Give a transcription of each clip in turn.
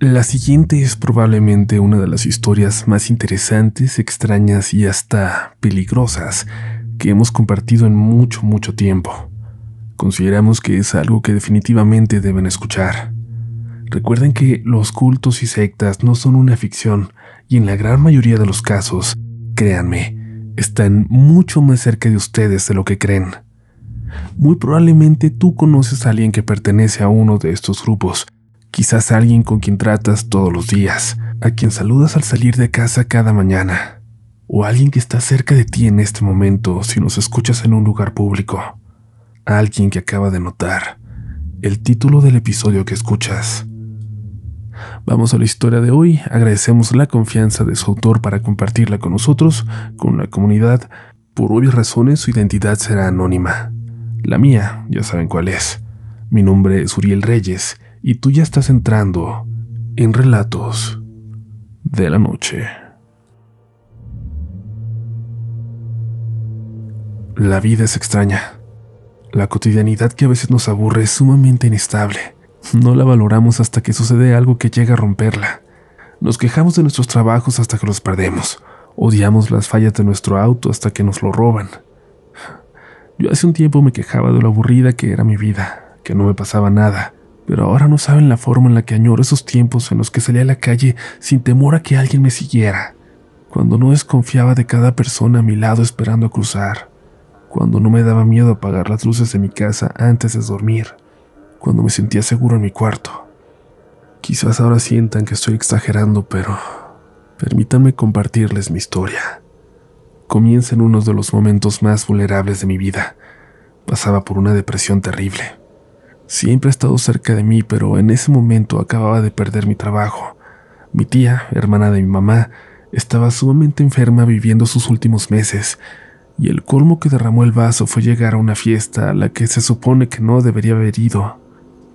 La siguiente es probablemente una de las historias más interesantes, extrañas y hasta peligrosas que hemos compartido en mucho, mucho tiempo. Consideramos que es algo que definitivamente deben escuchar. Recuerden que los cultos y sectas no son una ficción y en la gran mayoría de los casos, créanme, están mucho más cerca de ustedes de lo que creen. Muy probablemente tú conoces a alguien que pertenece a uno de estos grupos quizás alguien con quien tratas todos los días, a quien saludas al salir de casa cada mañana, o alguien que está cerca de ti en este momento si nos escuchas en un lugar público, alguien que acaba de notar el título del episodio que escuchas. Vamos a la historia de hoy, agradecemos la confianza de su autor para compartirla con nosotros, con la comunidad. Por obvias razones su identidad será anónima. La mía, ya saben cuál es. Mi nombre es Uriel Reyes y tú ya estás entrando en relatos de la noche. La vida es extraña. La cotidianidad que a veces nos aburre es sumamente inestable. No la valoramos hasta que sucede algo que llega a romperla. Nos quejamos de nuestros trabajos hasta que los perdemos. Odiamos las fallas de nuestro auto hasta que nos lo roban. Yo hace un tiempo me quejaba de lo aburrida que era mi vida, que no me pasaba nada, pero ahora no saben la forma en la que añoro esos tiempos en los que salía a la calle sin temor a que alguien me siguiera, cuando no desconfiaba de cada persona a mi lado esperando a cruzar, cuando no me daba miedo apagar las luces de mi casa antes de dormir, cuando me sentía seguro en mi cuarto. Quizás ahora sientan que estoy exagerando, pero permítanme compartirles mi historia. Comienza en uno de los momentos más vulnerables de mi vida. Pasaba por una depresión terrible. Siempre ha estado cerca de mí, pero en ese momento acababa de perder mi trabajo. Mi tía, hermana de mi mamá, estaba sumamente enferma viviendo sus últimos meses, y el colmo que derramó el vaso fue llegar a una fiesta a la que se supone que no debería haber ido.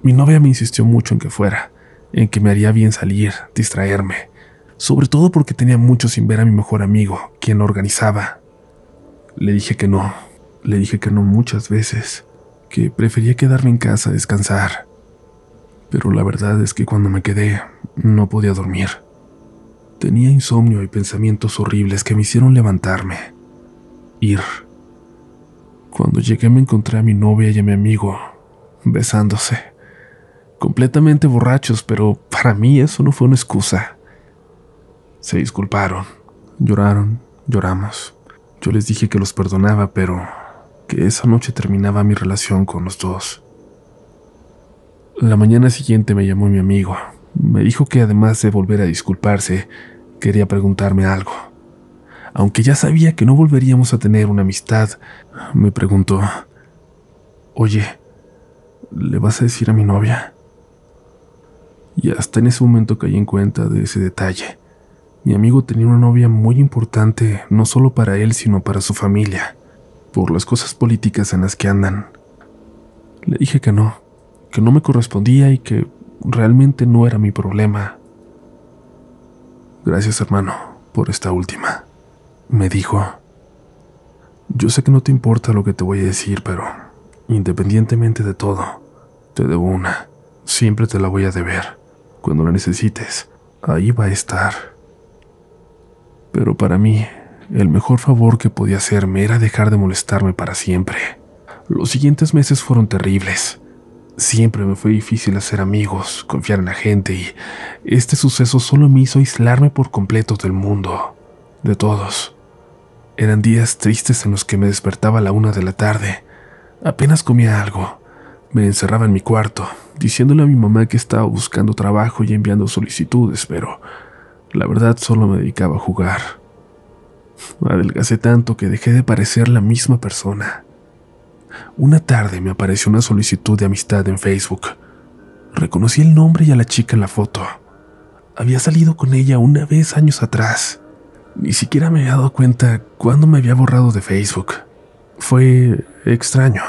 Mi novia me insistió mucho en que fuera, en que me haría bien salir, distraerme, sobre todo porque tenía mucho sin ver a mi mejor amigo, quien organizaba. Le dije que no, le dije que no muchas veces que prefería quedarme en casa a descansar. Pero la verdad es que cuando me quedé no podía dormir. Tenía insomnio y pensamientos horribles que me hicieron levantarme. Ir. Cuando llegué me encontré a mi novia y a mi amigo besándose. Completamente borrachos, pero para mí eso no fue una excusa. Se disculparon, lloraron, lloramos. Yo les dije que los perdonaba, pero que esa noche terminaba mi relación con los dos. La mañana siguiente me llamó mi amigo. Me dijo que además de volver a disculparse, quería preguntarme algo. Aunque ya sabía que no volveríamos a tener una amistad, me preguntó, Oye, ¿le vas a decir a mi novia? Y hasta en ese momento caí en cuenta de ese detalle. Mi amigo tenía una novia muy importante, no solo para él, sino para su familia por las cosas políticas en las que andan. Le dije que no, que no me correspondía y que realmente no era mi problema. Gracias hermano por esta última, me dijo. Yo sé que no te importa lo que te voy a decir, pero independientemente de todo, te debo una. Siempre te la voy a deber. Cuando la necesites, ahí va a estar. Pero para mí, el mejor favor que podía hacerme era dejar de molestarme para siempre. Los siguientes meses fueron terribles. Siempre me fue difícil hacer amigos, confiar en la gente y este suceso solo me hizo aislarme por completo del mundo, de todos. Eran días tristes en los que me despertaba a la una de la tarde. Apenas comía algo. Me encerraba en mi cuarto, diciéndole a mi mamá que estaba buscando trabajo y enviando solicitudes, pero la verdad solo me dedicaba a jugar. Adelgacé tanto que dejé de parecer la misma persona. Una tarde me apareció una solicitud de amistad en Facebook. Reconocí el nombre y a la chica en la foto. Había salido con ella una vez años atrás. Ni siquiera me había dado cuenta cuándo me había borrado de Facebook. Fue extraño.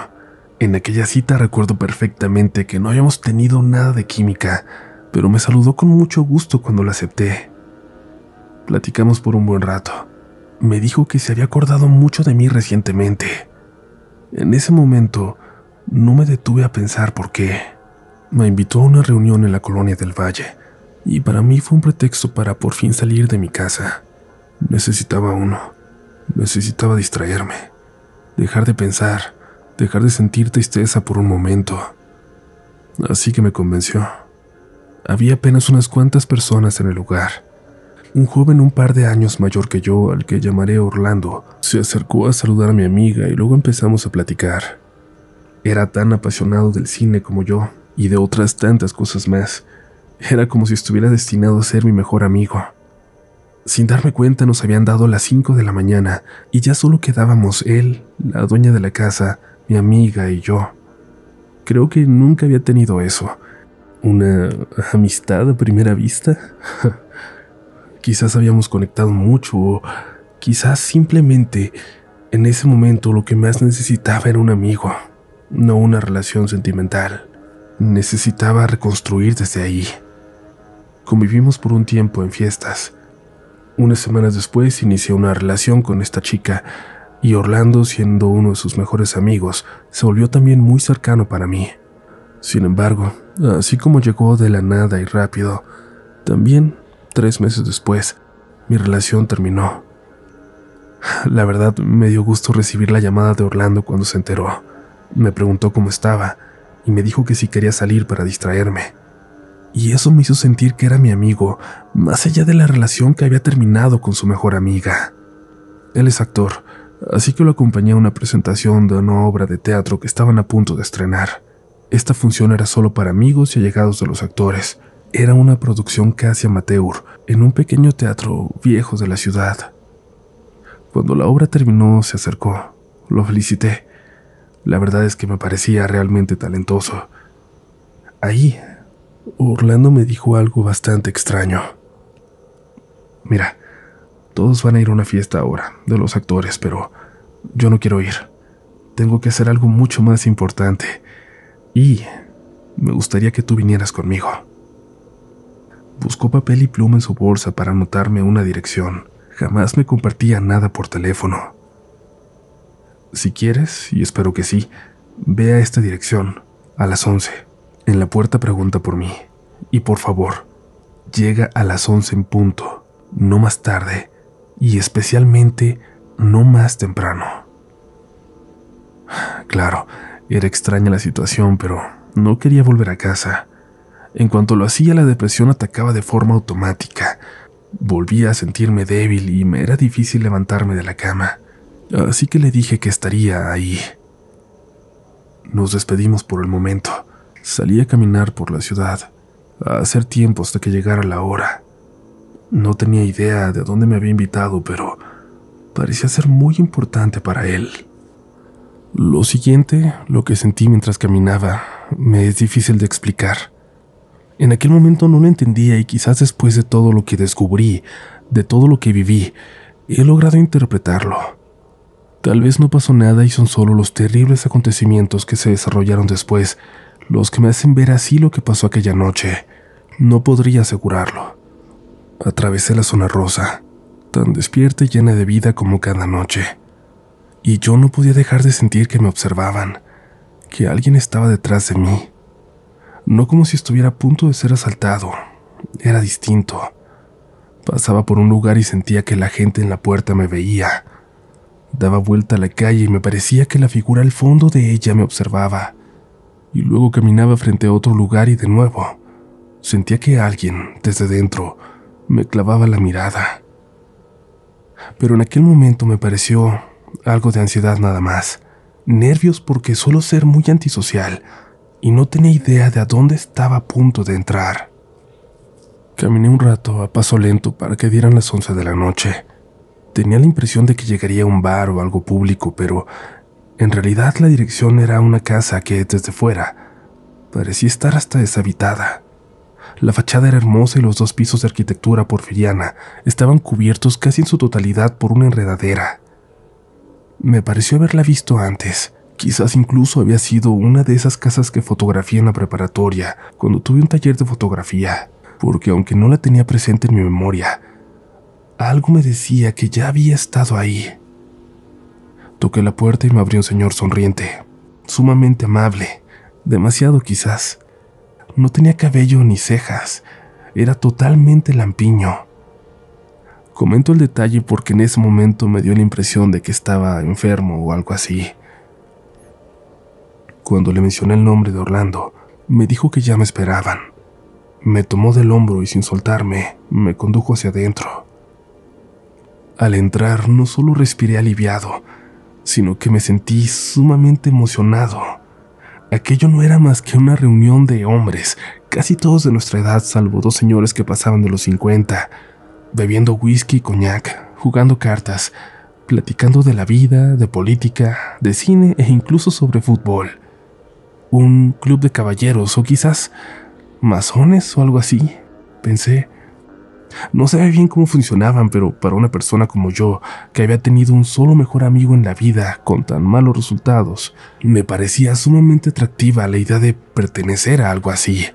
En aquella cita recuerdo perfectamente que no habíamos tenido nada de química, pero me saludó con mucho gusto cuando la acepté. Platicamos por un buen rato me dijo que se había acordado mucho de mí recientemente. En ese momento no me detuve a pensar por qué. Me invitó a una reunión en la colonia del Valle, y para mí fue un pretexto para por fin salir de mi casa. Necesitaba uno, necesitaba distraerme, dejar de pensar, dejar de sentir tristeza por un momento. Así que me convenció. Había apenas unas cuantas personas en el lugar. Un joven un par de años mayor que yo, al que llamaré Orlando, se acercó a saludar a mi amiga y luego empezamos a platicar. Era tan apasionado del cine como yo y de otras tantas cosas más. Era como si estuviera destinado a ser mi mejor amigo. Sin darme cuenta nos habían dado las 5 de la mañana y ya solo quedábamos él, la dueña de la casa, mi amiga y yo. Creo que nunca había tenido eso. ¿Una amistad a primera vista? quizás habíamos conectado mucho o quizás simplemente en ese momento lo que más necesitaba era un amigo no una relación sentimental. Necesitaba reconstruir desde ahí. Convivimos por un tiempo en fiestas. Unas semanas después inicié una relación con esta chica y Orlando, siendo uno de sus mejores amigos, se volvió también muy cercano para mí. Sin embargo, así como llegó de la nada y rápido, también, tres meses después, mi relación terminó. La verdad, me dio gusto recibir la llamada de Orlando cuando se enteró. Me preguntó cómo estaba y me dijo que si quería salir para distraerme. Y eso me hizo sentir que era mi amigo, más allá de la relación que había terminado con su mejor amiga. Él es actor, así que lo acompañé a una presentación de una obra de teatro que estaban a punto de estrenar. Esta función era solo para amigos y allegados de los actores. Era una producción casi amateur, en un pequeño teatro viejo de la ciudad. Cuando la obra terminó, se acercó. Lo felicité la verdad es que me parecía realmente talentoso. Ahí, Orlando me dijo algo bastante extraño. Mira, todos van a ir a una fiesta ahora, de los actores, pero yo no quiero ir. Tengo que hacer algo mucho más importante. Y me gustaría que tú vinieras conmigo. Buscó papel y pluma en su bolsa para anotarme una dirección. Jamás me compartía nada por teléfono. Si quieres, y espero que sí, ve a esta dirección, a las 11. En la puerta pregunta por mí. Y por favor, llega a las 11 en punto, no más tarde, y especialmente no más temprano. Claro, era extraña la situación, pero no quería volver a casa. En cuanto lo hacía, la depresión atacaba de forma automática. Volvía a sentirme débil y me era difícil levantarme de la cama así que le dije que estaría ahí. Nos despedimos por el momento. Salí a caminar por la ciudad, a hacer tiempo hasta que llegara la hora. No tenía idea de dónde me había invitado, pero parecía ser muy importante para él. Lo siguiente, lo que sentí mientras caminaba, me es difícil de explicar. En aquel momento no lo entendía y quizás después de todo lo que descubrí, de todo lo que viví, he logrado interpretarlo. Tal vez no pasó nada y son solo los terribles acontecimientos que se desarrollaron después los que me hacen ver así lo que pasó aquella noche. No podría asegurarlo. Atravesé la zona rosa, tan despierta y llena de vida como cada noche. Y yo no podía dejar de sentir que me observaban, que alguien estaba detrás de mí. No como si estuviera a punto de ser asaltado, era distinto. Pasaba por un lugar y sentía que la gente en la puerta me veía Daba vuelta a la calle y me parecía que la figura al fondo de ella me observaba. Y luego caminaba frente a otro lugar y de nuevo sentía que alguien, desde dentro, me clavaba la mirada. Pero en aquel momento me pareció algo de ansiedad nada más, nervios porque suelo ser muy antisocial y no tenía idea de a dónde estaba a punto de entrar. Caminé un rato a paso lento para que dieran las once de la noche. Tenía la impresión de que llegaría a un bar o algo público, pero en realidad la dirección era una casa que, desde fuera, parecía estar hasta deshabitada. La fachada era hermosa y los dos pisos de arquitectura porfiriana estaban cubiertos casi en su totalidad por una enredadera. Me pareció haberla visto antes. Quizás incluso había sido una de esas casas que fotografié en la preparatoria cuando tuve un taller de fotografía, porque aunque no la tenía presente en mi memoria, algo me decía que ya había estado ahí. Toqué la puerta y me abrió un señor sonriente, sumamente amable, demasiado quizás. No tenía cabello ni cejas. era totalmente lampiño. Comento el detalle porque en ese momento me dio la impresión de que estaba enfermo o algo así. Cuando le mencioné el nombre de Orlando, me dijo que ya me esperaban. Me tomó del hombro y sin soltarme, me condujo hacia adentro. Al entrar no solo respiré aliviado, sino que me sentí sumamente emocionado. Aquello no era más que una reunión de hombres, casi todos de nuestra edad, salvo dos señores que pasaban de los 50, bebiendo whisky y coñac, jugando cartas, platicando de la vida, de política, de cine e incluso sobre fútbol. Un club de caballeros o quizás masones o algo así, pensé. No sabía bien cómo funcionaban, pero para una persona como yo, que había tenido un solo mejor amigo en la vida con tan malos resultados, me parecía sumamente atractiva la idea de pertenecer a algo así.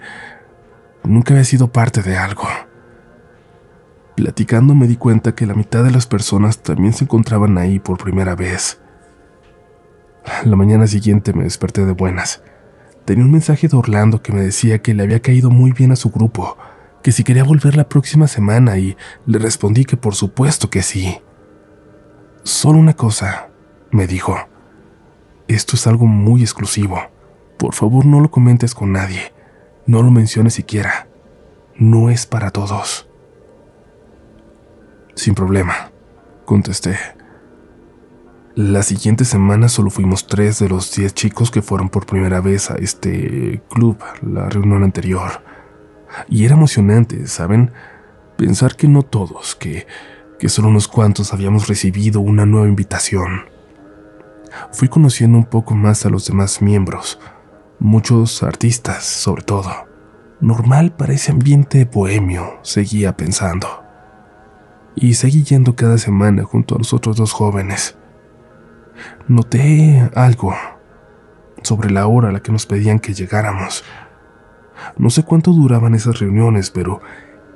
Nunca había sido parte de algo. Platicando me di cuenta que la mitad de las personas también se encontraban ahí por primera vez. La mañana siguiente me desperté de buenas. Tenía un mensaje de Orlando que me decía que le había caído muy bien a su grupo, que si quería volver la próxima semana y le respondí que por supuesto que sí. Solo una cosa, me dijo. Esto es algo muy exclusivo. Por favor no lo comentes con nadie. No lo menciones siquiera. No es para todos. Sin problema, contesté. La siguiente semana solo fuimos tres de los diez chicos que fueron por primera vez a este club, la reunión anterior. Y era emocionante, ¿saben? Pensar que no todos, que, que solo unos cuantos habíamos recibido una nueva invitación. Fui conociendo un poco más a los demás miembros, muchos artistas sobre todo. Normal para ese ambiente bohemio, seguía pensando. Y seguí yendo cada semana junto a los otros dos jóvenes. Noté algo sobre la hora a la que nos pedían que llegáramos. No sé cuánto duraban esas reuniones, pero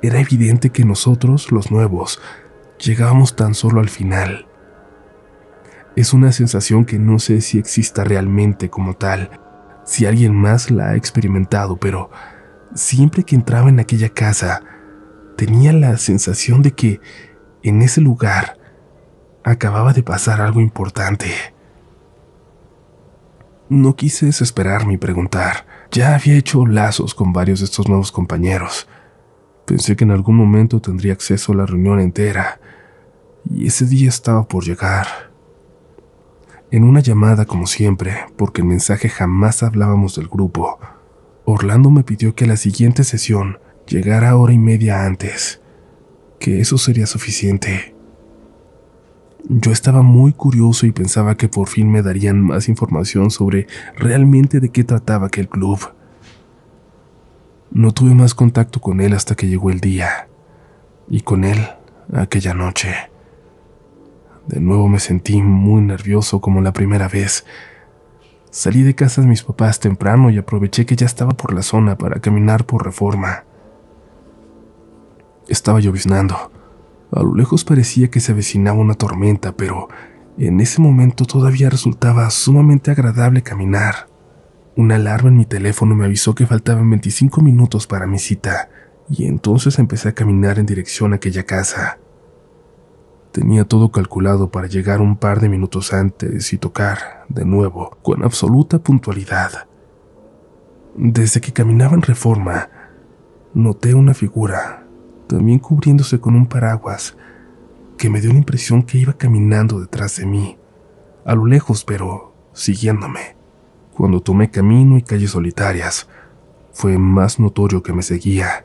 era evidente que nosotros, los nuevos, llegábamos tan solo al final. Es una sensación que no sé si exista realmente como tal, si alguien más la ha experimentado, pero siempre que entraba en aquella casa, tenía la sensación de que en ese lugar acababa de pasar algo importante. No quise desesperarme y preguntar. Ya había hecho lazos con varios de estos nuevos compañeros. Pensé que en algún momento tendría acceso a la reunión entera, y ese día estaba por llegar. En una llamada, como siempre, porque el mensaje jamás hablábamos del grupo, Orlando me pidió que la siguiente sesión llegara hora y media antes, que eso sería suficiente. Yo estaba muy curioso y pensaba que por fin me darían más información sobre realmente de qué trataba aquel club. No tuve más contacto con él hasta que llegó el día, y con él aquella noche. De nuevo me sentí muy nervioso como la primera vez. Salí de casa de mis papás temprano y aproveché que ya estaba por la zona para caminar por reforma. Estaba lloviznando a lo lejos parecía que se avecinaba una tormenta, pero en ese momento todavía resultaba sumamente agradable caminar. Una alarma en mi teléfono me avisó que faltaban 25 minutos para mi cita, y entonces empecé a caminar en dirección a aquella casa. Tenía todo calculado para llegar un par de minutos antes y tocar, de nuevo, con absoluta puntualidad. Desde que caminaba en reforma, noté una figura también cubriéndose con un paraguas, que me dio la impresión que iba caminando detrás de mí, a lo lejos, pero siguiéndome. Cuando tomé camino y calles solitarias, fue más notorio que me seguía,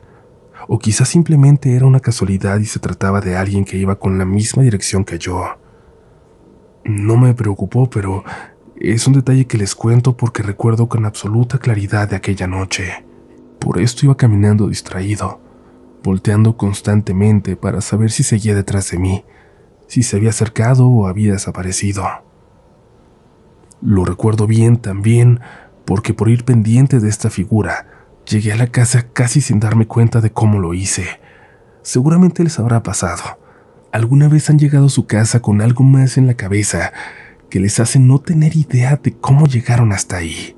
o quizás simplemente era una casualidad y se trataba de alguien que iba con la misma dirección que yo. No me preocupó, pero es un detalle que les cuento porque recuerdo con absoluta claridad de aquella noche. Por esto iba caminando distraído, volteando constantemente para saber si seguía detrás de mí, si se había acercado o había desaparecido. Lo recuerdo bien también porque por ir pendiente de esta figura, llegué a la casa casi sin darme cuenta de cómo lo hice. Seguramente les habrá pasado. ¿Alguna vez han llegado a su casa con algo más en la cabeza que les hace no tener idea de cómo llegaron hasta ahí?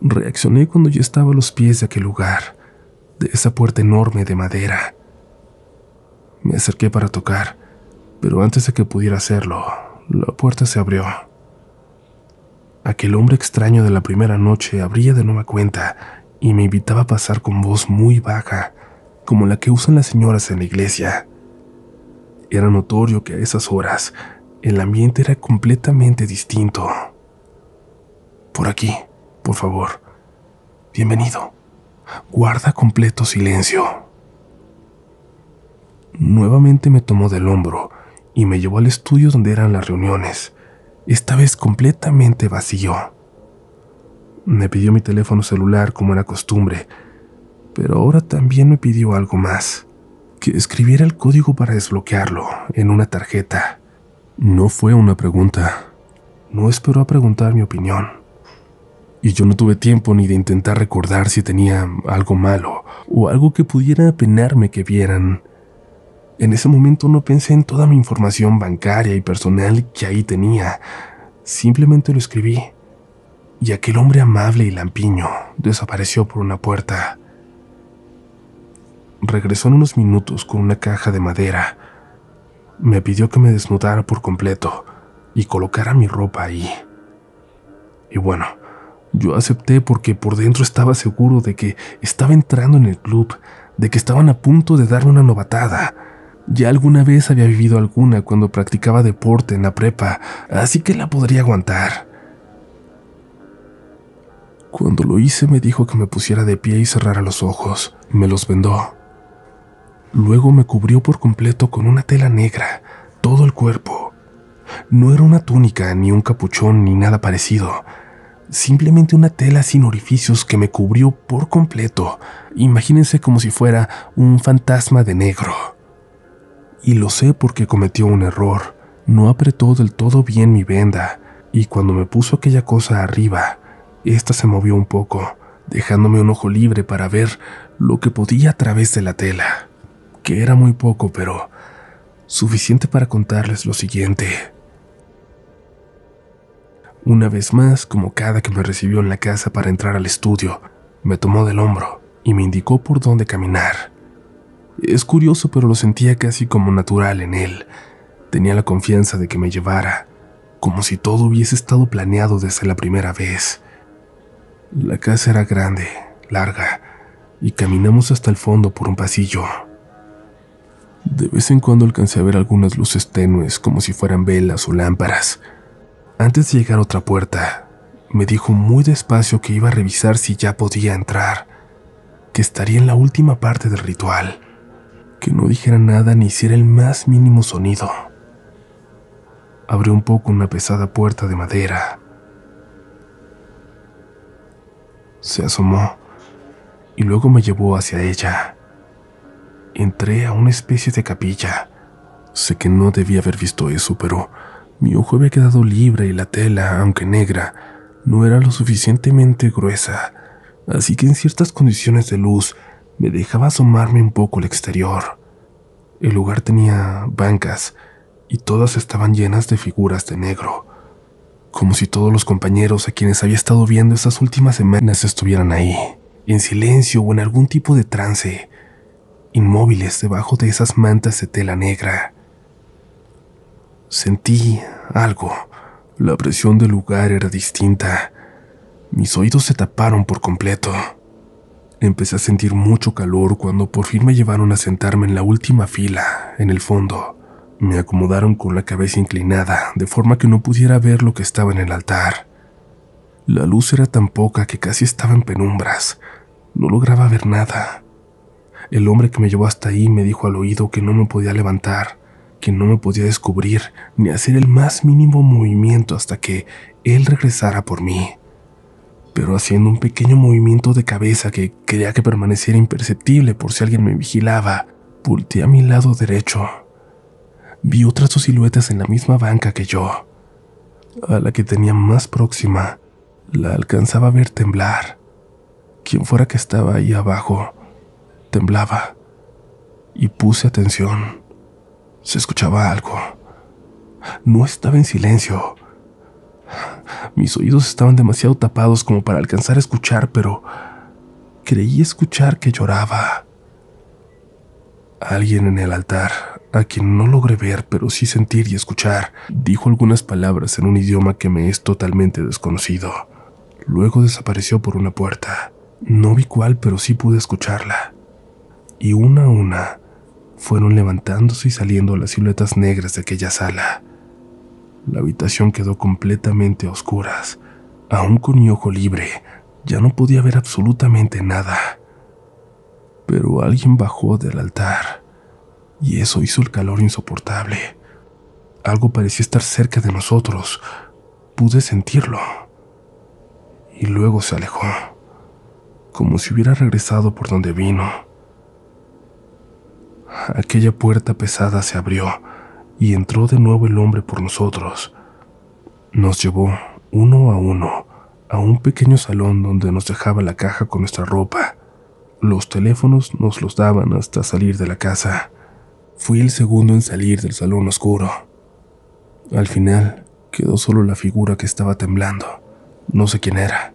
Reaccioné cuando ya estaba a los pies de aquel lugar esa puerta enorme de madera. Me acerqué para tocar, pero antes de que pudiera hacerlo, la puerta se abrió. Aquel hombre extraño de la primera noche abría de nueva cuenta y me invitaba a pasar con voz muy baja, como la que usan las señoras en la iglesia. Era notorio que a esas horas el ambiente era completamente distinto. Por aquí, por favor. Bienvenido. Guarda completo silencio. Nuevamente me tomó del hombro y me llevó al estudio donde eran las reuniones, esta vez completamente vacío. Me pidió mi teléfono celular como era costumbre, pero ahora también me pidió algo más, que escribiera el código para desbloquearlo en una tarjeta. No fue una pregunta, no esperó a preguntar mi opinión. Y yo no tuve tiempo ni de intentar recordar si tenía algo malo o algo que pudiera apenarme que vieran. En ese momento no pensé en toda mi información bancaria y personal que ahí tenía. Simplemente lo escribí y aquel hombre amable y lampiño desapareció por una puerta. Regresó en unos minutos con una caja de madera. Me pidió que me desnudara por completo y colocara mi ropa ahí. Y bueno, yo acepté porque por dentro estaba seguro de que estaba entrando en el club, de que estaban a punto de darme una novatada. Ya alguna vez había vivido alguna cuando practicaba deporte en la prepa, así que la podría aguantar. Cuando lo hice me dijo que me pusiera de pie y cerrara los ojos. Me los vendó. Luego me cubrió por completo con una tela negra, todo el cuerpo. No era una túnica, ni un capuchón, ni nada parecido. Simplemente una tela sin orificios que me cubrió por completo. Imagínense como si fuera un fantasma de negro. Y lo sé porque cometió un error. No apretó del todo bien mi venda, y cuando me puso aquella cosa arriba, esta se movió un poco, dejándome un ojo libre para ver lo que podía a través de la tela, que era muy poco, pero suficiente para contarles lo siguiente. Una vez más, como cada que me recibió en la casa para entrar al estudio, me tomó del hombro y me indicó por dónde caminar. Es curioso, pero lo sentía casi como natural en él. Tenía la confianza de que me llevara, como si todo hubiese estado planeado desde la primera vez. La casa era grande, larga, y caminamos hasta el fondo por un pasillo. De vez en cuando alcancé a ver algunas luces tenues como si fueran velas o lámparas. Antes de llegar a otra puerta, me dijo muy despacio que iba a revisar si ya podía entrar, que estaría en la última parte del ritual, que no dijera nada ni hiciera el más mínimo sonido. Abrió un poco una pesada puerta de madera Se asomó y luego me llevó hacia ella. Entré a una especie de capilla. Sé que no debía haber visto eso, pero mi ojo había quedado libre y la tela, aunque negra, no era lo suficientemente gruesa, así que en ciertas condiciones de luz me dejaba asomarme un poco al exterior. El lugar tenía bancas y todas estaban llenas de figuras de negro como si todos los compañeros a quienes había estado viendo estas últimas semanas estuvieran ahí, en silencio o en algún tipo de trance, inmóviles debajo de esas mantas de tela negra. Sentí algo. La presión del lugar era distinta. Mis oídos se taparon por completo. Empecé a sentir mucho calor cuando por fin me llevaron a sentarme en la última fila, en el fondo. Me acomodaron con la cabeza inclinada, de forma que no pudiera ver lo que estaba en el altar. La luz era tan poca que casi estaba en penumbras. No lograba ver nada. El hombre que me llevó hasta ahí me dijo al oído que no me podía levantar, que no me podía descubrir ni hacer el más mínimo movimiento hasta que él regresara por mí. Pero haciendo un pequeño movimiento de cabeza que quería que permaneciera imperceptible por si alguien me vigilaba, volteé a mi lado derecho vi otras dos siluetas en la misma banca que yo. A la que tenía más próxima, la alcanzaba a ver temblar. Quien fuera que estaba ahí abajo, temblaba. Y puse atención. Se escuchaba algo. No estaba en silencio. Mis oídos estaban demasiado tapados como para alcanzar a escuchar, pero creí escuchar que lloraba. Alguien en el altar, a quien no logré ver pero sí sentir y escuchar, dijo algunas palabras en un idioma que me es totalmente desconocido. Luego desapareció por una puerta. No vi cuál, pero sí pude escucharla. Y una a una fueron levantándose y saliendo las siluetas negras de aquella sala. La habitación quedó completamente a oscuras. Aún con mi ojo libre, ya no podía ver absolutamente nada. Pero alguien bajó del altar, y eso hizo el calor insoportable. Algo parecía estar cerca de nosotros. Pude sentirlo. Y luego se alejó, como si hubiera regresado por donde vino. Aquella puerta pesada se abrió y entró de nuevo el hombre por nosotros. Nos llevó, uno a uno, a un pequeño salón donde nos dejaba la caja con nuestra ropa. Los teléfonos nos los daban hasta salir de la casa. Fui el segundo en salir del salón oscuro. Al final quedó solo la figura que estaba temblando. No sé quién era.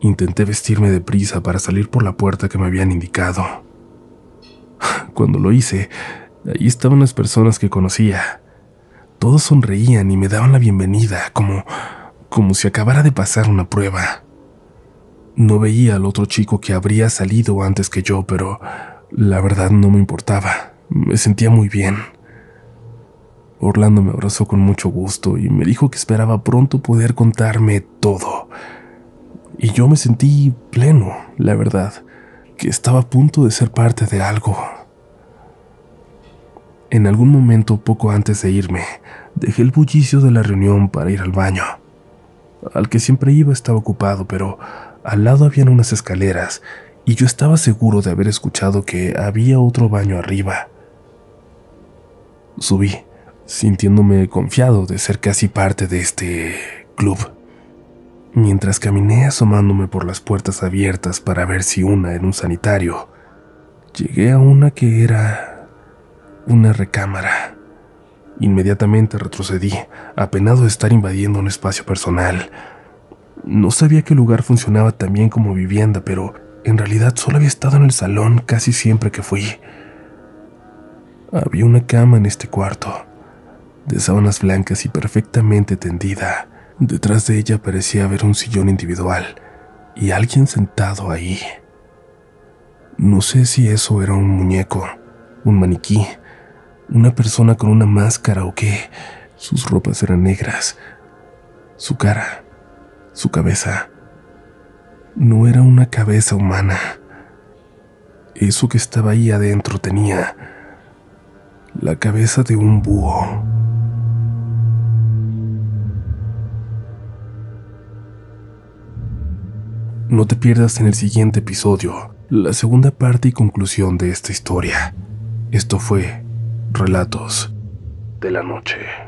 Intenté vestirme deprisa para salir por la puerta que me habían indicado. Cuando lo hice, Allí estaban las personas que conocía. Todos sonreían y me daban la bienvenida, como, como si acabara de pasar una prueba. No veía al otro chico que habría salido antes que yo, pero la verdad no me importaba. Me sentía muy bien. Orlando me abrazó con mucho gusto y me dijo que esperaba pronto poder contarme todo. Y yo me sentí pleno, la verdad, que estaba a punto de ser parte de algo, en algún momento poco antes de irme, dejé el bullicio de la reunión para ir al baño. Al que siempre iba estaba ocupado, pero al lado habían unas escaleras y yo estaba seguro de haber escuchado que había otro baño arriba. Subí, sintiéndome confiado de ser casi parte de este club. Mientras caminé asomándome por las puertas abiertas para ver si una era un sanitario, llegué a una que era una recámara. Inmediatamente retrocedí, apenado de estar invadiendo un espacio personal. No sabía que el lugar funcionaba tan bien como vivienda, pero en realidad solo había estado en el salón casi siempre que fui. Había una cama en este cuarto, de sábanas blancas y perfectamente tendida. Detrás de ella parecía haber un sillón individual y alguien sentado ahí. No sé si eso era un muñeco, un maniquí, una persona con una máscara o qué. Sus ropas eran negras. Su cara, su cabeza. No era una cabeza humana. Eso que estaba ahí adentro tenía la cabeza de un búho. No te pierdas en el siguiente episodio la segunda parte y conclusión de esta historia. Esto fue Relatos de la Noche.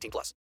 18 plus.